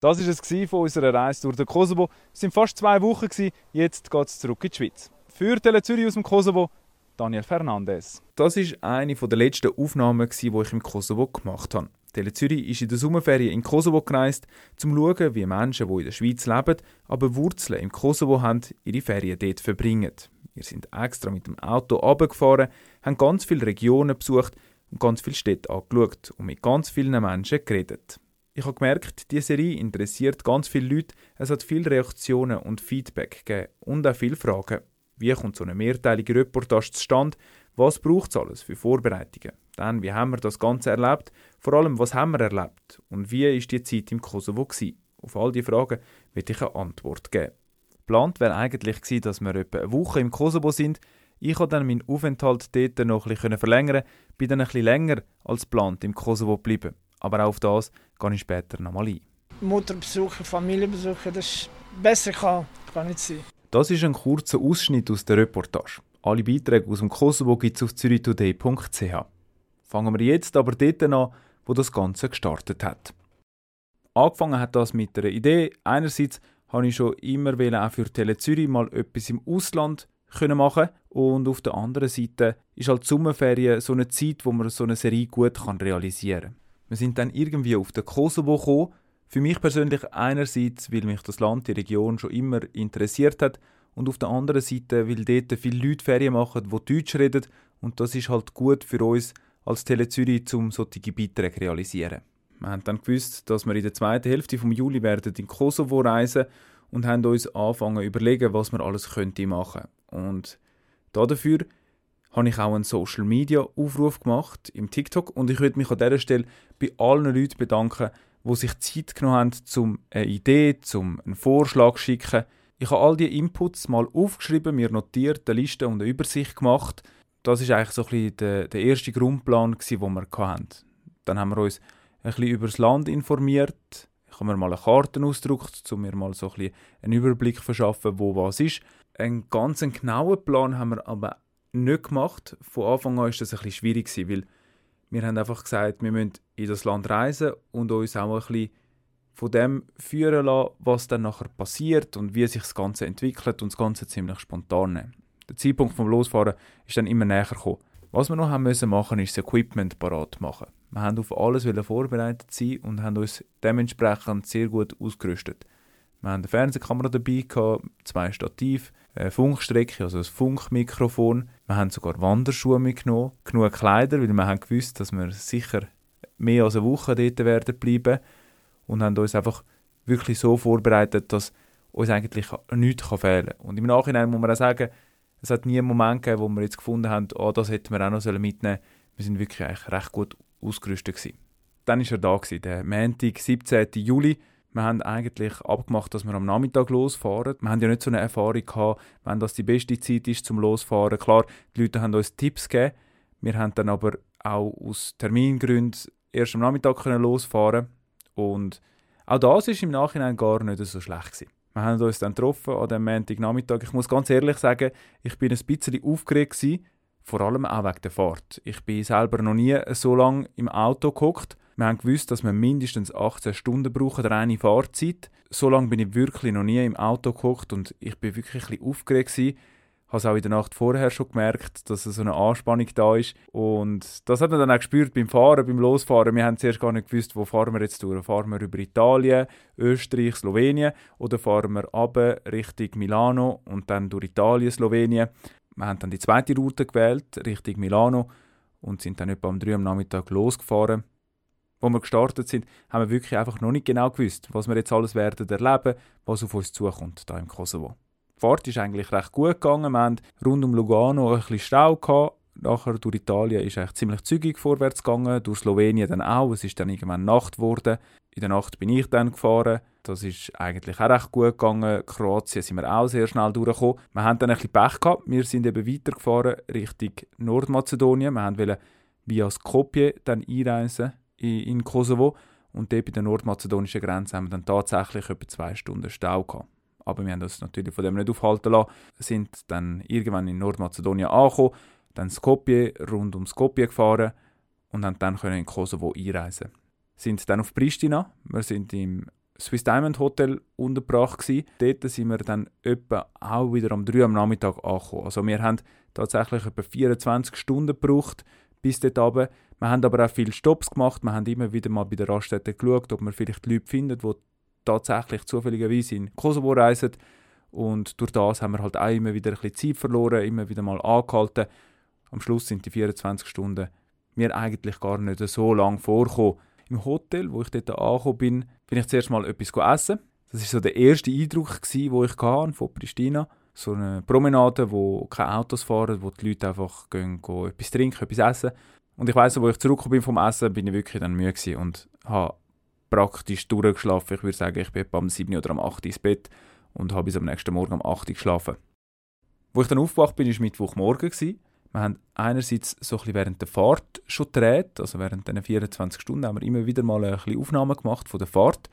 Das war es von unserer Reise durch den Kosovo. Es waren fast zwei Wochen, jetzt geht es zurück in die Schweiz. Für Tele Zürich aus dem Kosovo, Daniel Fernandes. Das ist eine der letzten Aufnahmen, die ich im Kosovo gemacht habe. Tele Zürich ist in der Sommerferien in Kosovo gereist, um zu schauen, wie Menschen, die in der Schweiz leben, aber Wurzeln im Kosovo haben, ihre Ferien dort verbringen. Wir sind extra mit dem Auto runtergefahren, haben ganz viele Regionen besucht und ganz viele Städte angeschaut und mit ganz vielen Menschen geredet. Ich habe gemerkt, diese Serie interessiert ganz viele Leute. Es hat viele Reaktionen und Feedback gegeben und auch viele Fragen. Wie kommt so eine mehrteilige Reportage zustande? Was braucht es alles für Vorbereitungen? Dann, wie haben wir das Ganze erlebt? Vor allem, was haben wir erlebt? Und wie ist die Zeit im Kosovo gewesen? Auf all diese Fragen wird ich eine Antwort geben. Geplant wäre eigentlich gewesen, dass wir etwa eine Woche im Kosovo sind. Ich konnte dann meinen Aufenthalt dort noch ein bisschen verlängern, bin dann ein bisschen länger als geplant im Kosovo geblieben. Aber auch auf das gehe ich später nochmal ein. Mutter besuchen, Familie besuchen, das ist besser kann, kann nicht sein. Das ist ein kurzer Ausschnitt aus der Reportage. Alle Beiträge aus dem Kosovo gibt es auf zürichtoday.ch. Fangen wir jetzt aber dort an, wo das Ganze gestartet hat. Angefangen hat das mit einer Idee. Einerseits habe ich schon immer auch für Tele Zürich mal etwas im Ausland können machen und auf der anderen Seite ist halt die Sommerferien so eine Zeit, wo man so eine Serie gut kann realisieren kann. Wir sind dann irgendwie auf den Kosovo gekommen. Für mich persönlich einerseits, weil mich das Land, die Region schon immer interessiert hat und auf der anderen Seite, weil dort viele Leute Ferien machen, die Deutsch reden und das ist halt gut für uns als Tele Zürich, um solche Beiträge realisieren. Wir haben dann gewusst, dass wir in der zweiten Hälfte vom Juli werden in Kosovo reisen und haben uns angefangen zu überlegen, was wir alles könnte machen. Und dafür habe ich auch einen Social Media Aufruf gemacht im TikTok und ich würde mich an dieser Stelle bei allen Leuten bedanken, die sich Zeit genommen haben, um eine Idee, um einen Vorschlag zu schicken. Ich habe all diese Inputs mal aufgeschrieben, mir notiert, eine Liste und eine Übersicht gemacht. Das ist eigentlich so ein bisschen der, der erste Grundplan, den wir hatten. Dann haben wir uns ein bisschen über das Land informiert. Ich habe mir mal eine Karte ausgedruckt, um mir mal so ein bisschen einen Überblick zu verschaffen, wo was ist. Einen ganz genauen Plan haben wir aber nicht gemacht. Von Anfang an war das ein bisschen schwierig, weil wir haben einfach gesagt, wir müssen in das Land reisen und uns auch ein bisschen von dem führen lassen, was dann nachher passiert und wie sich das Ganze entwickelt und das Ganze ziemlich spontan nehmen. Der Zeitpunkt vom Losfahren ist dann immer näher gekommen. Was wir noch haben müssen machen, ist das Equipment parat machen. Wir haben auf alles vorbereitet sein und haben uns dementsprechend sehr gut ausgerüstet. Wir haben eine Fernsehkamera dabei, gehabt, zwei Stativ, eine Funkstrecke, also ein Funkmikrofon. Wir haben sogar Wanderschuhe mitgenommen, genug Kleider, weil wir haben gewusst, dass wir sicher mehr als eine Woche dort werden bleiben und haben uns einfach wirklich so vorbereitet, dass uns eigentlich nichts fehlen kann. Und im Nachhinein muss man auch sagen, es hat nie einen Moment gegeben, wo wir jetzt gefunden haben, oh, das hätten wir auch noch mitnehmen sollen. Wir sind wirklich eigentlich recht gut ausgerüstet gewesen. Dann war er da, gewesen, der Montag, 17. Juli. Wir haben eigentlich abgemacht, dass wir am Nachmittag losfahren. Wir haben ja nicht so eine Erfahrung gehabt, wenn das die beste Zeit ist zum Losfahren. Klar, die Leute haben uns Tipps gegeben. Wir haben dann aber auch aus Termingründen erst am Nachmittag können losfahren und auch das ist im Nachhinein gar nicht so schlecht gewesen. Wir haben uns dann getroffen an dem Montagnachmittag. Ich muss ganz ehrlich sagen, ich bin ein bisschen aufgeregt gewesen, vor allem auch wegen der Fahrt. Ich bin selber noch nie so lange im Auto geguckt. Wir haben gewusst, dass wir mindestens 18 Stunden brauchen, reine Fahrzeit. So lange bin ich wirklich noch nie im Auto geguckt und ich bin wirklich ein aufgeregt gewesen habe es auch in der Nacht vorher schon gemerkt, dass so eine Anspannung da ist. Und das hat man dann auch gespürt beim Fahren, beim Losfahren. Wir haben zuerst gar nicht gewusst, wo fahren wir jetzt durch. Fahren wir über Italien, Österreich, Slowenien oder fahren wir ab Richtung Milano und dann durch Italien, Slowenien. Wir haben dann die zweite Route gewählt, Richtung Milano und sind dann etwa um drei am Nachmittag losgefahren. Wo wir gestartet sind, haben wir wirklich einfach noch nicht genau gewusst, was wir jetzt alles werden erleben, was auf uns zukommt, da im Kosovo. Die Fahrt ist eigentlich recht gut gegangen. Wir hatten rund um Lugano ein bisschen Stau. Gehabt. Nachher durch Italien ist eigentlich ziemlich zügig vorwärts gegangen, durch Slowenien dann auch. Es ist dann irgendwann Nacht geworden. In der Nacht bin ich dann gefahren. Das ist eigentlich auch recht gut gegangen. Kroatien sind wir auch sehr schnell durchgekommen. Wir haben dann ein bisschen Pech gehabt. Wir sind eben weitergefahren Richtung Nordmazedonien. Wir wollten via Skopje dann einreisen in Kosovo. Und dort bei der nordmazedonischen Grenze haben wir dann tatsächlich etwa zwei Stunden Stau gehabt aber wir haben uns natürlich von dem nicht aufhalten lassen, sind dann irgendwann in Nordmazedonien angekommen, dann Skopje, rund um Skopje gefahren und haben dann können in Kosovo einreisen. Sind dann auf Pristina, wir sind im Swiss Diamond Hotel untergebracht. Dort sind wir dann etwa auch wieder am 3 am Nachmittag angekommen. Also wir haben tatsächlich etwa 24 Stunden gebraucht bis dort runter. Wir haben aber auch viele Stops gemacht. Wir haben immer wieder mal bei der Raststätte geschaut, ob wir vielleicht Leute finden, die tatsächlich zufälligerweise in Kosovo reisen. Und durch das haben wir halt auch immer wieder ein bisschen Zeit verloren, immer wieder mal angehalten. Am Schluss sind die 24 Stunden mir eigentlich gar nicht so lang vorgekommen. Im Hotel, wo ich dort angekommen bin, bin ich zuerst mal etwas essen. Das war so der erste Eindruck, den ich hatte von Pristina. So eine Promenade, wo keine Autos fahren, wo die Leute einfach gehen, gehen etwas trinken, etwas essen. Und ich weiss, wo ich zurückgekommen bin vom Essen, bin ich wirklich dann müde und habe praktisch durchgeschlafen. Ich würde sagen, ich bin etwa am 7 oder am 8 ins Bett und habe bis am nächsten Morgen um 8 Uhr geschlafen. Wo ich dann aufgewacht bin, war Mittwochmorgen. Wir haben einerseits so ein bisschen während der Fahrt schon gedreht, also während diesen 24 Stunden haben wir immer wieder mal ein bisschen Aufnahmen gemacht von der Fahrt.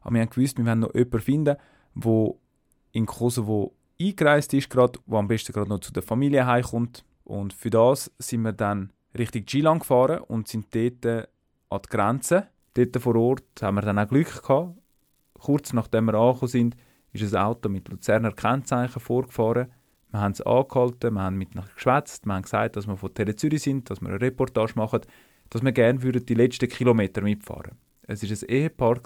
Aber wir haben gewusst, wir wollen noch jemanden finden, der in Kosovo eingereist ist, grad, wo am besten gerade noch zu der Familie heimkommt. Und für das sind wir dann Richtung Gilan gefahren und sind dort an die Grenze. Dort vor Ort haben wir dann auch Glück gehabt. Kurz nachdem wir angekommen sind, ist ein Auto mit Luzerner Kennzeichen vorgefahren. Wir haben es angehalten, wir haben mit ihnen geschwätzt, wir haben gesagt, dass wir von Tele Zürich sind, dass wir eine Reportage machen, dass wir gerne die letzten Kilometer mitfahren Es war ein Ehepaar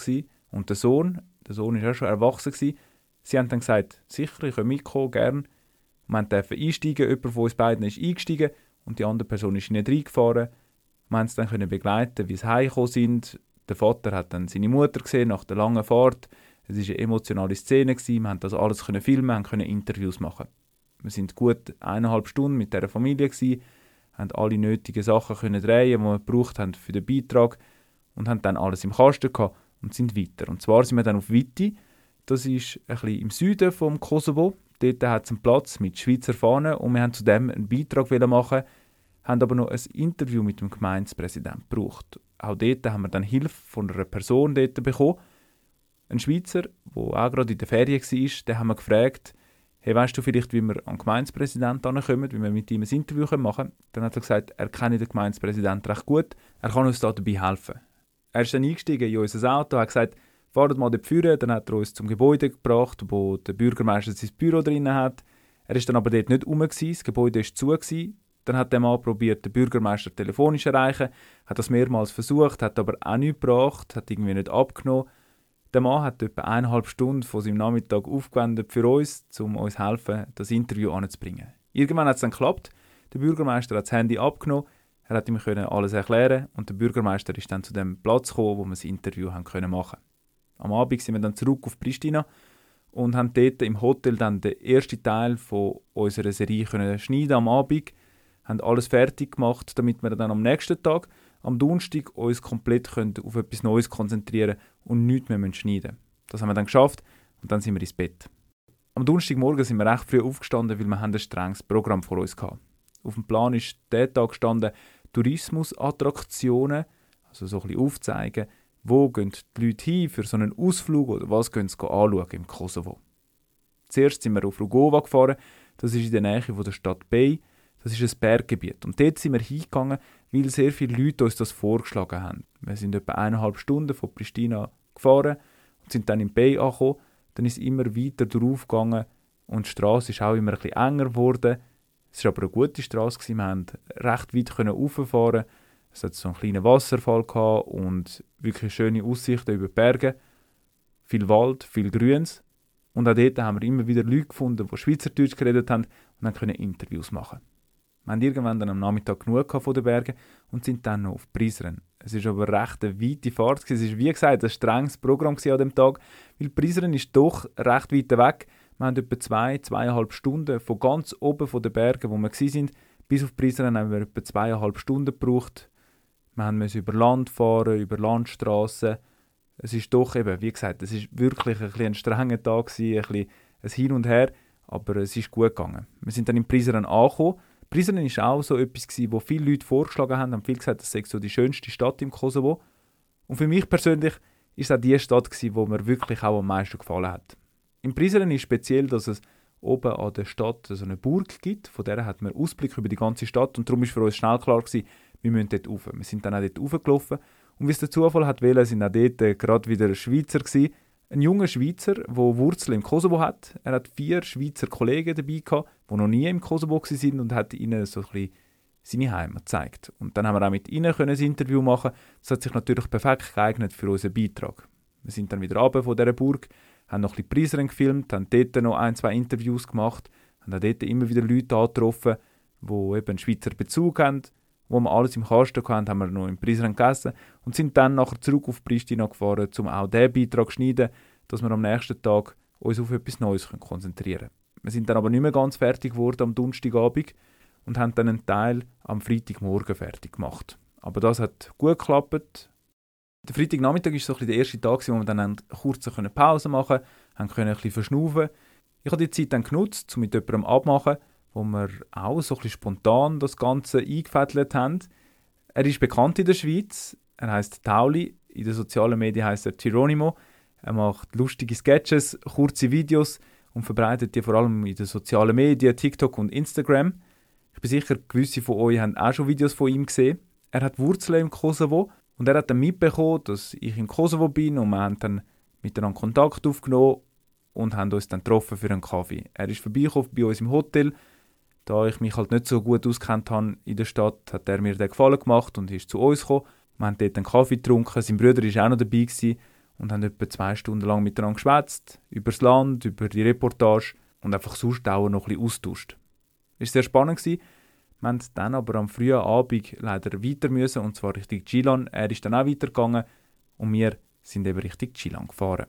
und der Sohn, der Sohn war auch schon erwachsen. Sie haben dann gesagt, sicher, ich kann mitkommen, gerne. Wir durften einsteigen, jemand von uns beiden ist eingestiegen und die andere Person ist nicht reingefahren. Wir haben es dann können begleiten, wie sie heimgekommen sind. Der Vater hat dann seine Mutter gesehen nach der langen Fahrt. Es war eine emotionale Szene, gewesen. wir haben das alles können filmen, können Interviews machen. Wir sind gut eineinhalb Stunden mit der Familie gewesen, haben alle nötigen Sachen können drehen, die wir gebraucht haben für den Beitrag und haben dann alles im Kasten gehabt und sind weiter. Und zwar sind wir dann auf Viti, das ist ein bisschen im Süden vom Kosovo. Dort hat es einen Platz mit Schweizer Fahnen und wir haben zudem einen Beitrag machen, haben aber noch ein Interview mit dem Gemeindepräsidenten gebraucht. Auch dort haben wir dann Hilfe von einer Person dort bekommen. Ein Schweizer, der auch gerade in der Ferien war, den haben wir gefragt, hey, weißt du vielleicht, wie wir an den Gemeindepräsidenten kommen, wie wir mit ihm ein Interview machen können? Dann hat er gesagt, er kennt den Gemeindepräsidenten recht gut, er kann uns da dabei helfen. Er ist dann eingestiegen in unser Auto, hat gesagt, fahrt mal dort führen, dann hat er uns zum Gebäude gebracht, wo der Bürgermeister sein Büro drin hat. Er ist dann aber dort nicht rum, das Gebäude war zu. Gewesen. Dann hat der Mann probiert, den Bürgermeister telefonisch zu erreichen, hat das mehrmals versucht, hat aber auch nichts gebracht, hat irgendwie nicht abgenommen. Der Mann hat etwa eineinhalb Stunden von seinem Nachmittag aufgewendet für uns, um uns helfen, das Interview anzubringen. Irgendwann hat es dann geklappt. Der Bürgermeister hat das Handy abgenommen, er hat ihm alles erklären und der Bürgermeister ist dann zu dem Platz gekommen, wo wir das Interview haben können machen. Am Abend sind wir dann zurück auf Pristina und haben dort im Hotel dann den ersten Teil von unserer Serie können schneiden am Abend, haben alles fertig gemacht, damit wir dann am nächsten Tag am Donnerstag uns komplett können auf etwas Neues konzentrieren und nichts mehr schneiden müssen. Das haben wir dann geschafft und dann sind wir ins Bett. Am Donnerstagmorgen sind wir recht früh aufgestanden, weil wir ein strenges Programm vor uns hatten. Auf dem Plan ist der Tag gestanden Tourismusattraktionen, also so ein bisschen aufzeigen, wo gehen die Leute hin für so einen Ausflug oder was gehen sie anschauen im Kosovo. Zuerst sind wir auf Rugova gefahren, das ist in der Nähe von der Stadt Bay, das ist ein Berggebiet. Und dort sind wir hingegangen, weil sehr viele Leute uns das vorgeschlagen haben. Wir sind etwa eineinhalb Stunden von Pristina gefahren und sind dann in Bay angekommen. Dann ist es immer weiter drauf gegangen und die Straße ist auch immer ein bisschen enger geworden. Es war aber eine gute Straße, wir konnten recht weit rauffahren. Es hat so einen kleinen Wasserfall gehabt und wirklich schöne Aussichten über die Berge. Viel Wald, viel Grüns. Und auch dort haben wir immer wieder Leute gefunden, die Schweizerdeutsch geredet haben und dann können Interviews machen. Wir haben irgendwann dann am Nachmittag genug von den Bergen und sind dann noch auf Prizren. Es war aber recht eine weite Fahrt. Es war, wie gesagt, ein strenges Programm an diesem Tag, weil Prizren ist doch recht weit weg. Wir haben etwa zwei, zweieinhalb Stunden von ganz oben von den Bergen, wo wir waren, bis auf Prizren haben wir etwa zweieinhalb Stunden gebraucht. Wir mussten über Land fahren, über Landstraßen. Es ist doch eben, wie gesagt, es ist wirklich ein, ein strenger Tag, gewesen, ein, bisschen ein Hin und Her, aber es ist gut gegangen. Wir sind dann in Prizren angekommen Prizren war auch so etwas, gewesen, wo viele Leute vorgeschlagen haben, haben viel gesagt, das sei so die schönste Stadt im Kosovo. Und für mich persönlich ist es auch die Stadt, gewesen, wo mir wirklich auch am meisten gefallen hat. In Prizren ist speziell, dass es oben an der Stadt so eine Burg gibt, von der hat man Ausblick über die ganze Stadt und darum war für uns schnell klar gewesen, wir müssen dort rauf. Wir sind dann auch dort raufgelaufen und wie es der Zufall hat wollen, sind auch dort äh, gerade wieder Schweizer gewesen, Ein junger Schweizer, der Wurzeln im Kosovo hat. Er hat vier Schweizer Kollegen dabei gehabt, die noch nie im Kosovo waren und hat ihnen so ein bisschen seine Heimat gezeigt. Und dann haben wir auch mit ihnen ein Interview machen. Das hat sich natürlich perfekt geeignet für unseren Beitrag. Wir sind dann wieder runter von dieser Burg, haben noch ein bisschen Preisrennen gefilmt, haben dort noch ein, zwei Interviews gemacht, haben auch dort immer wieder Leute angetroffen, die eben einen Schweizer Bezug haben. Wo wir alles im Kasten hatten, haben wir noch im Preisrennen gegessen und sind dann nachher zurück auf Pristina gefahren, um auch diesen Beitrag zu schneiden, dass wir am nächsten Tag uns auf etwas Neues konzentrieren können. Wir sind dann aber nicht mehr ganz fertig geworden am Donnerstagabend und haben dann einen Teil am Freitagmorgen fertig gemacht. Aber das hat gut geklappt. Der Freitagnachmittag war so der erste Tag, wo wir dann eine kurze Pause machen konnten, ein bisschen verschnaufen. Ich habe die Zeit dann genutzt, um mit jemandem abmachen, wo wir auch so ein bisschen spontan das Ganze eingefädelt haben. Er ist bekannt in der Schweiz. Er heißt Tauli. In den sozialen Medien heißt er Geronimo. Er macht lustige Sketches, kurze Videos und verbreitet die vor allem in den sozialen Medien, TikTok und Instagram. Ich bin sicher, gewisse von euch haben auch schon Videos von ihm gesehen. Er hat Wurzeln im Kosovo und er hat dann mitbekommen, dass ich im Kosovo bin und wir haben dann miteinander Kontakt aufgenommen und haben uns dann getroffen für einen Kaffee. Er ist vorbeigekommen bei uns im Hotel. Da ich mich halt nicht so gut auskennt habe in der Stadt, hat er mir den Gefallen gemacht und ist zu uns gekommen. Wir haben dort einen Kaffee getrunken. Sein Bruder war auch noch dabei gewesen und haben etwa zwei Stunden lang miteinander geschwätzt, über das Land, über die Reportage und einfach sonst auch noch ein bisschen austauscht. Es war sehr spannend. Gewesen. Wir mussten dann aber am frühen Abend leider weiter müssen, und zwar Richtung Chilan. Er ist dann auch weitergegangen und wir sind eben Richtung Chilan gefahren.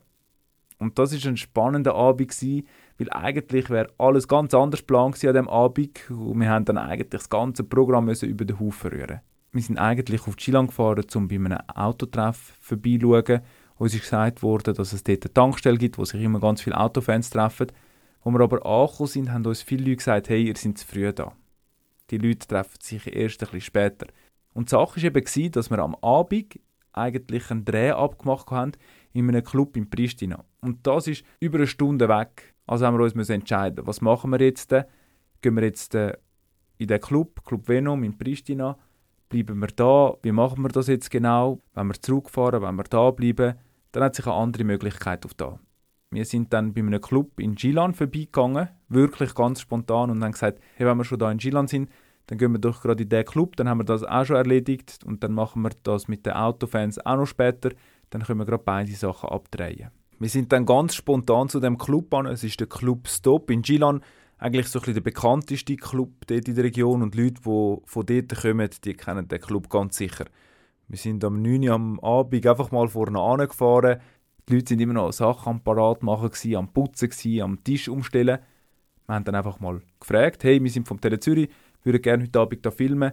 Und das ist ein spannender Abend gewesen, weil eigentlich wäre alles ganz anders geplant an diesem Abend und wir haben dann eigentlich das ganze Programm müssen über den Haufen rühren. Wir sind eigentlich auf Chilan gefahren, um bei einem Autotreff vorbeizuschauen uns ist gesagt worden, dass es dort eine Tankstelle gibt, wo sich immer ganz viele Autofans treffen. Wo wir aber angekommen sind, haben uns viele Leute gesagt, hey, ihr seid zu früh da. Die Leute treffen sich erst ein bisschen später. Und die Sache war eben, dass wir am Abend eigentlich einen Dreh abgemacht haben in einem Club in Pristina. Und das ist über eine Stunde weg. Also haben wir uns entscheiden, was machen wir jetzt? Gehen wir jetzt äh, in den Club, Club Venom in Pristina, bleiben wir da, wie machen wir das jetzt genau, wenn wir zurückfahren, wenn wir da bleiben, dann hat sich eine andere Möglichkeit auf da. Wir sind dann bei einem Club in Gilan vorbeigegangen, wirklich ganz spontan und haben gesagt, hey, wenn wir schon da in Gilan sind, dann gehen wir doch gerade in den Club, dann haben wir das auch schon erledigt und dann machen wir das mit den Autofans auch noch später, dann können wir gerade beide Sachen abdrehen. Wir sind dann ganz spontan zu dem Club an, es ist der Club Stop in Gilan, eigentlich so ein bisschen der bekannteste Club dort in der Region und Leute, die von dort kommen, die kennen den Club ganz sicher. Wir sind am 9 Uhr am Abend einfach mal vorne angefahren. Die Leute sind immer noch Sachen am Parat machen, am Putzen, am Tisch umstellen. Wir haben dann einfach mal gefragt, hey, wir sind vom Tele Zürich, würden gerne heute Abend hier filmen.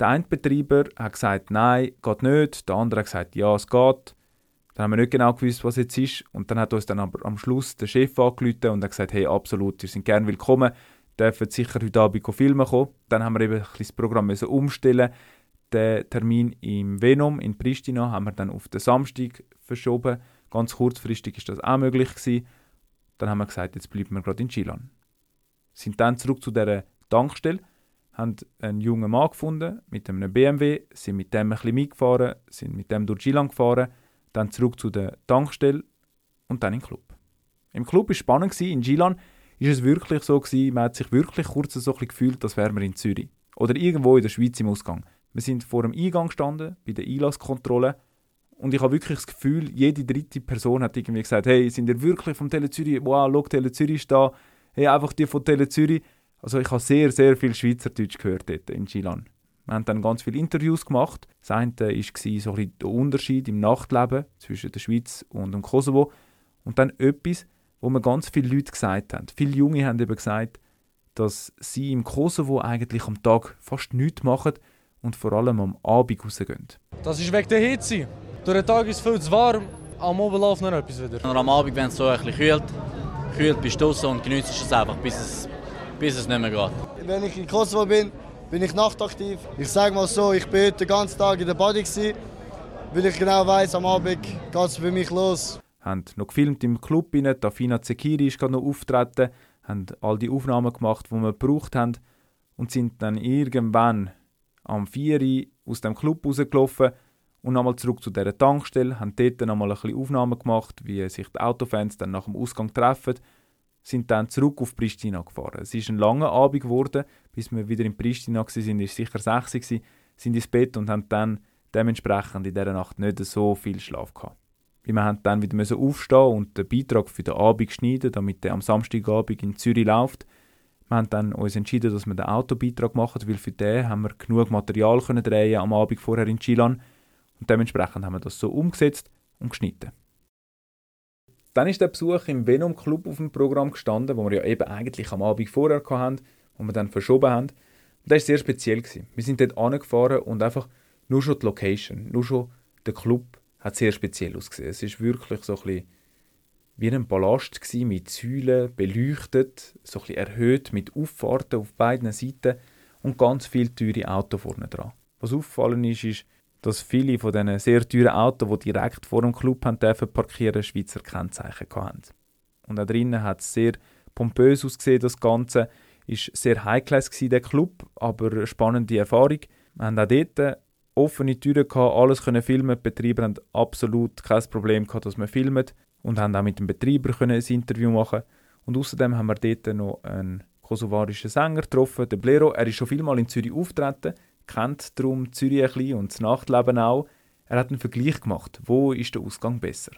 Der eine Betreiber hat gesagt, nein, geht nicht. Der andere hat gesagt, ja, es geht. Dann haben wir nicht genau gewusst, was jetzt ist. Und dann hat uns dann am Schluss der Chef angerufen und hat gesagt, hey, absolut, ihr seid gerne willkommen, dürfen sicher heute Abend filmen kommen. Dann haben wir eben ein das Programm müssen umstellen. Den Termin im Venom in Pristina haben wir dann auf den Samstag verschoben. Ganz kurzfristig ist das auch möglich gewesen. Dann haben wir gesagt, jetzt bleiben wir gerade in Chilan. Sind dann zurück zu der Tankstelle, haben einen jungen Mann gefunden mit einem BMW, sind mit dem ein bisschen mitgefahren, sind mit dem durch Chilan gefahren dann zurück zu der Tankstelle und dann im Club. Im Club war es spannend, in Gilan ist es wirklich so, gewesen, man hat sich wirklich kurz so ein gefühlt, als wären wir in Zürich. Oder irgendwo in der Schweiz im Ausgang. Wir sind vor dem Eingang gestanden, bei der Einlasskontrolle. Und ich habe wirklich das Gefühl, jede dritte Person hat irgendwie gesagt, hey, sind ihr wirklich vom Tele Zürich? Wow, schau, Tele Zürich ist da. Hey, einfach die von Tele Zürich. Also ich habe sehr, sehr viel Schweizerdeutsch gehört dort in Gilan. Wir haben dann ganz viele Interviews gemacht. Das eine war so ein der Unterschied im Nachtleben zwischen der Schweiz und dem Kosovo. Und dann etwas, wo mir ganz viele Leute gesagt haben. Viele Junge haben eben gesagt, dass sie im Kosovo eigentlich am Tag fast nichts machen und vor allem am Abend rausgehen. Das ist wegen der Hitze. Durch den Tag ist es viel zu warm, am Abend läuft noch etwas wieder. Nur am Abend, wenn es so ein bisschen kühlt, kühlt bist du und genießt es einfach, bis es, bis es nicht mehr geht. Wenn ich in Kosovo bin, bin ich nachtaktiv. Ich sage mal so, ich bin heute den ganzen Tag in der Body, weil ich genau weiß, am Abend geht es für mich los. Haben noch gefilmt im Club, rein. Tafina Zekiri ist gerade noch auftreten, haben all die Aufnahmen gemacht, die wir gebraucht haben und sind dann irgendwann am 4 Uhr aus dem Club rausgelaufen Und nochmal zurück zu dieser Tankstelle, haben dort nochmal ein bisschen Aufnahmen gemacht, wie sich die Autofans dann nach dem Ausgang treffen, sind dann zurück auf Pristina gefahren. Es ist ein langer Abend geworden, bis wir wieder in Pristina waren, ist sicher 6 Uhr, sind ins Bett und haben dann dementsprechend in dieser Nacht nicht so viel Schlaf gehabt. Wir haben dann wieder aufstehen und den Beitrag für den Abend schneiden, damit der am Samstagabend in Zürich läuft. Wir haben dann uns entschieden, dass wir den Autobeitrag machen, weil für den haben wir genug Material können drehen am Abend vorher in Chilan und dementsprechend haben wir das so umgesetzt und geschnitten. Dann ist der Besuch im Venom Club auf dem Programm gestanden, wo wir ja eben eigentlich am Abend vorher hatten, wo wir dann verschoben haben. Und das war sehr speziell. Gewesen. Wir sind dort angefahren und einfach nur schon die Location, nur schon der Club hat sehr speziell ausgesehen. Es ist wirklich so ein bisschen wie ein Palast gewesen, mit Säulen, beleuchtet, so ein bisschen erhöht, mit Auffahrten auf beiden Seiten und ganz viele teure Autos vorne dran. Was auffallen ist, ist, dass viele von diesen sehr teuren Autos, die direkt vor dem Club haben dürfen parkieren, Schweizer Kennzeichen hatten. Und da drinnen hat es sehr pompös ausgesehen, das Ganze. Ist sehr high-class der Club, aber eine spannende Erfahrung. Wir haben auch dort offene Türen gehabt, alles können filmen. Die Betreiber haben absolut kein Problem gehabt, dass wir filmen und haben auch mit dem Betreiber können ein Interview machen. Und außerdem haben wir dort noch einen kosovarischen Sänger getroffen, den Blero. Er ist schon vielmal in Zürich auftreten, kennt darum Zürich ein bisschen und das Nachtleben auch. Er hat einen Vergleich gemacht. Wo ist der Ausgang besser?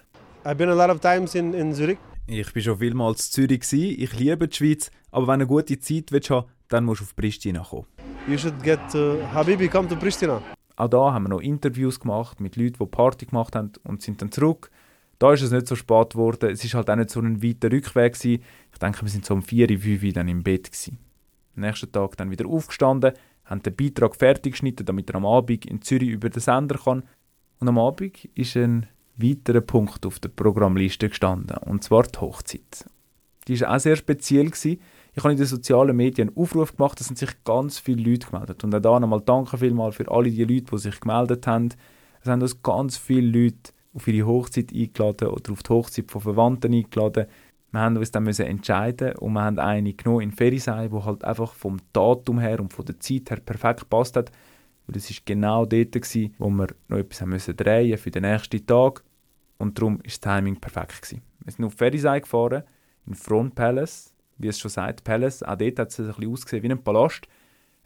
I've been a lot of times in, in Zurich. Ich war schon vielmals in Zürich. Gewesen. Ich liebe die Schweiz, aber wenn du eine gute Zeit willst, dann musst du auf Pristina kommen. You should get uh, Habibi, come to Pristina. Auch da haben wir noch Interviews gemacht mit Leuten, die Party gemacht haben und sind dann zurück. Da ist es nicht so spät geworden. Es ist halt auch nicht so ein weiter Rückweg gewesen. Ich denke, wir sind so um 4, 5 Uhr dann im Bett gewesen. Am nächsten Tag dann wieder aufgestanden, haben den Beitrag fertig geschnitten, damit er am Abend in Zürich über den Sender kann. Und am Abend ist ein weiterer Punkt auf der Programmliste gestanden, und zwar die Hochzeit. Die war auch sehr speziell. Gewesen. Ich habe in den sozialen Medien einen Aufruf gemacht, da sind sich ganz viele Leute gemeldet. Und auch da nochmal danke vielmals für alle die Leute, die sich gemeldet haben. Es haben uns ganz viele Leute auf ihre Hochzeit eingeladen oder auf die Hochzeit von Verwandten eingeladen. Wir haben uns dann müssen entscheiden und wir haben eine genommen in Ferisei, wo halt einfach vom Datum her und von der Zeit her perfekt gepasst hat. Weil es ist genau dort gewesen, wo wir noch etwas haben müssen drehen für den nächsten Tag und darum war das Timing perfekt gewesen. Wir sind auf Ferisei gefahren, in Front Palace wie es schon sagt, Palace. Auch dort hat es ein bisschen ausgesehen wie ein Palast.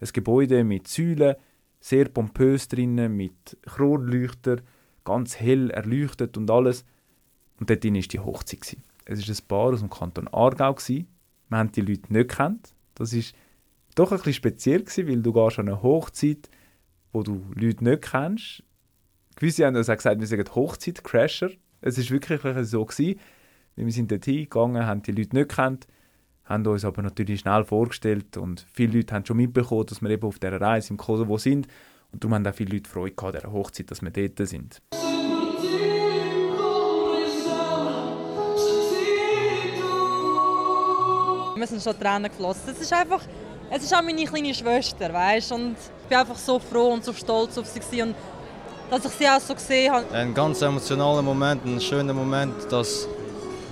Ein Gebäude mit Säulen, sehr pompös drinnen, mit Kronleuchter, ganz hell erleuchtet und alles. Und dort war die Hochzeit. Es war ein Paar aus dem Kanton Aargau. Wir haben die Leute nicht gekannt. Das war doch ein bisschen speziell, weil du gehst an eine Hochzeit, wo du Leute nicht kennst. Gewisse haben uns auch gesagt, wir sind Hochzeit-Crasher. Es war wirklich so. Gewesen. Wir sind dort hingegangen, haben die Leute nicht gekannt haben uns aber natürlich schnell vorgestellt und viele Leute haben schon mitbekommen, dass wir eben auf dieser Reise im Kosovo sind und darum haben auch viele Leute Freude an dieser Hochzeit, dass wir dort sind. Wir sind schon Tränen geflossen. Es ist einfach, es ist auch meine kleine Schwester, weißt? und ich bin einfach so froh und so stolz auf sie und dass ich sie auch so gesehen habe. Ein ganz emotionaler Moment, ein schöner Moment, dass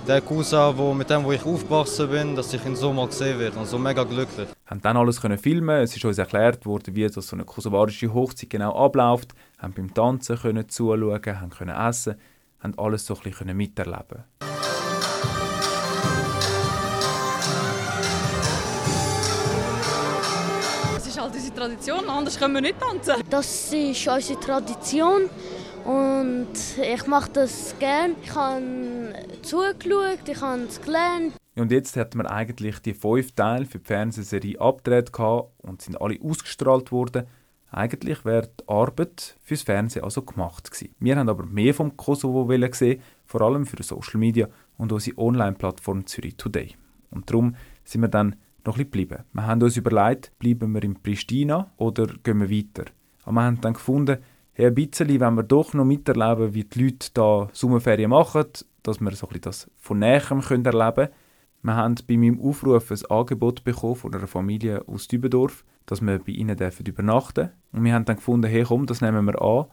der Cousin, wo, mit dem wo ich aufgewachsen bin, dass ich ihn so mal gesehen werde. Also mega glücklich. Wir haben dann alles können filmen. Es ist uns erklärt worden, wie so eine kosovarische Hochzeit genau abläuft. Wir haben beim Tanzen können zuschauen, haben können essen, haben alles so ein bisschen miterleben. Unsere Tradition, anders können wir nicht tanzen. Das ist unsere Tradition. Und ich mache das gerne. Ich habe zugeschaut, ich habe es gelernt. Und jetzt hat man eigentlich die fünf Teile für die Fernsehserie abgedreht und sind alle ausgestrahlt worden. Eigentlich wäre die Arbeit fürs Fernsehen also gemacht gewesen. Wir haben aber mehr vom Kosovo gesehen, vor allem für Social Media und unsere Online-Plattform Zürich Today. Und darum sind wir dann noch ein geblieben. Wir haben uns überlegt, bleiben wir in Pristina oder gehen wir weiter. Aber wir haben dann gefunden, hey, ein bisschen wenn wir doch noch miterleben, wie die Leute da Sommerferien machen, dass wir so ein das von Näherem erleben können. Wir haben bei meinem Aufruf ein Angebot bekommen von einer Familie aus Dübendorf, dass wir bei ihnen dürfen übernachten Und wir haben dann gefunden, hey komm, das nehmen wir an.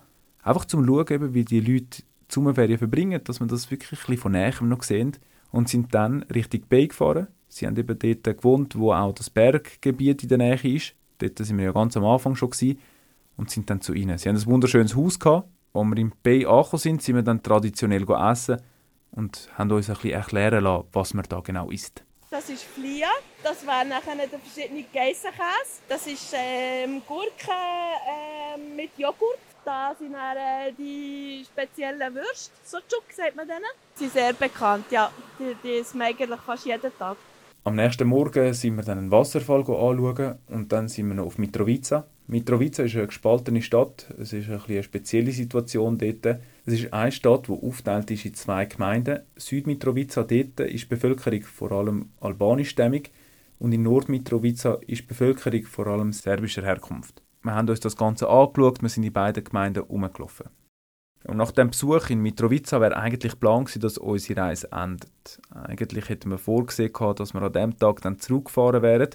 Einfach zum Schauen, wie die Leute die Sommerferien verbringen, dass wir das wirklich ein bisschen von Näherem noch sehen. Und sind dann Richtung Bay gefahren. Sie haben eben dort gewohnt, wo auch das Berggebiet in der Nähe ist. Dort sind wir ja ganz am Anfang schon gewesen und sind dann zu ihnen. Sie haben ein wunderschönes Haus gehabt, Als wir im Bay angekommen sind, sind wir dann traditionell essen und haben uns ein bisschen erklären lassen, was man da genau isst. Das ist Flia, das wäre nachher der verschiedene Geissenkäse. Das ist ähm, Gurke äh, mit Joghurt. Da sind dann, äh, die speziellen Würste, so Chuk sagt man denen. Sie sind sehr bekannt, ja. Die, die man eigentlich fast jeden Tag. Am nächsten Morgen sind wir dann einen Wasserfall anschauen und dann sind wir noch auf Mitrovica. Mitrovica ist eine gespaltene Stadt. Es ist ein eine spezielle Situation dort. Es ist eine Stadt, die aufteilt ist in zwei Gemeinden. Südmitrovica dort ist die Bevölkerung vor allem albanischstämmig und in Nordmitrovica ist die Bevölkerung vor allem serbischer Herkunft. Wir haben uns das Ganze angeschaut, wir sind in beiden Gemeinden herumgelaufen. Und nach dem Besuch in Mitrovica wäre eigentlich Plan gewesen, dass unsere Reise endet. Eigentlich hätten wir vorgesehen, dass wir an diesem Tag dann zurückgefahren wären.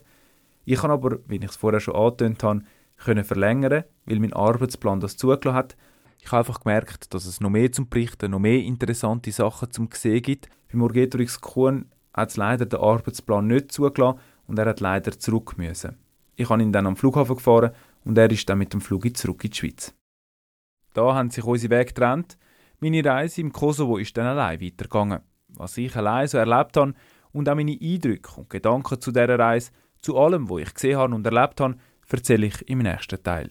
Ich kann aber, wie ich es vorher schon angetönt habe, können verlängern, weil mein Arbeitsplan das zugelassen hat. Ich habe einfach gemerkt, dass es noch mehr zum Berichten, noch mehr interessante Sachen zum Sehen gibt. Bei Morgetorix Kuhn hat es leider den Arbeitsplan nicht zugelassen und er hat leider zurück müssen. Ich habe ihn dann am Flughafen gefahren und er ist dann mit dem Flug zurück in die Schweiz. Da haben sich unsere Wege getrennt. Meine Reise im Kosovo ist dann allein weitergegangen. Was ich allein so erlebt habe und auch meine Eindrücke und Gedanken zu dieser Reise, zu allem, was ich gesehen habe und erlebt habe, erzähle ich im nächsten Teil.